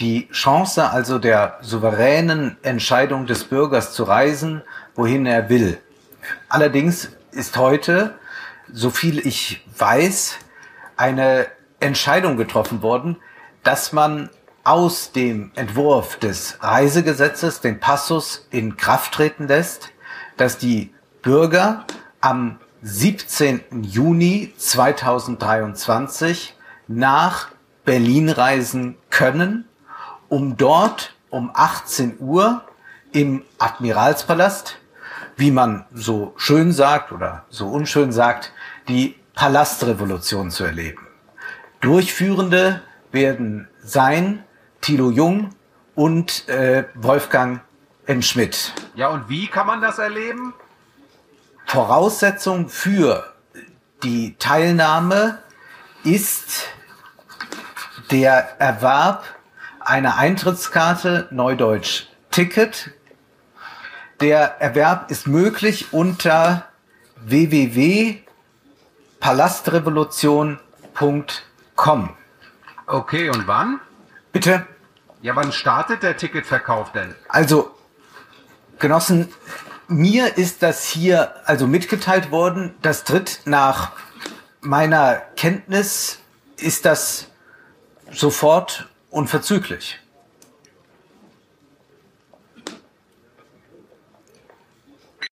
Die Chance also der souveränen Entscheidung des Bürgers zu reisen, wohin er will. Allerdings ist heute, so viel ich weiß, eine Entscheidung getroffen worden, dass man aus dem Entwurf des Reisegesetzes den Passus in Kraft treten lässt, dass die Bürger am 17. Juni 2023 nach Berlin reisen können, um dort um 18 Uhr im Admiralspalast, wie man so schön sagt oder so unschön sagt, die Palastrevolution zu erleben. Durchführende werden sein Thilo Jung und äh, Wolfgang M. Schmidt. Ja, und wie kann man das erleben? Voraussetzung für die Teilnahme ist der Erwerb einer Eintrittskarte, Neudeutsch Ticket. Der Erwerb ist möglich unter www.palastrevolution.com. Okay, und wann? Bitte? Ja, wann startet der Ticketverkauf denn? Also, Genossen, mir ist das hier also mitgeteilt worden. Das tritt nach meiner Kenntnis, ist das sofort unverzüglich.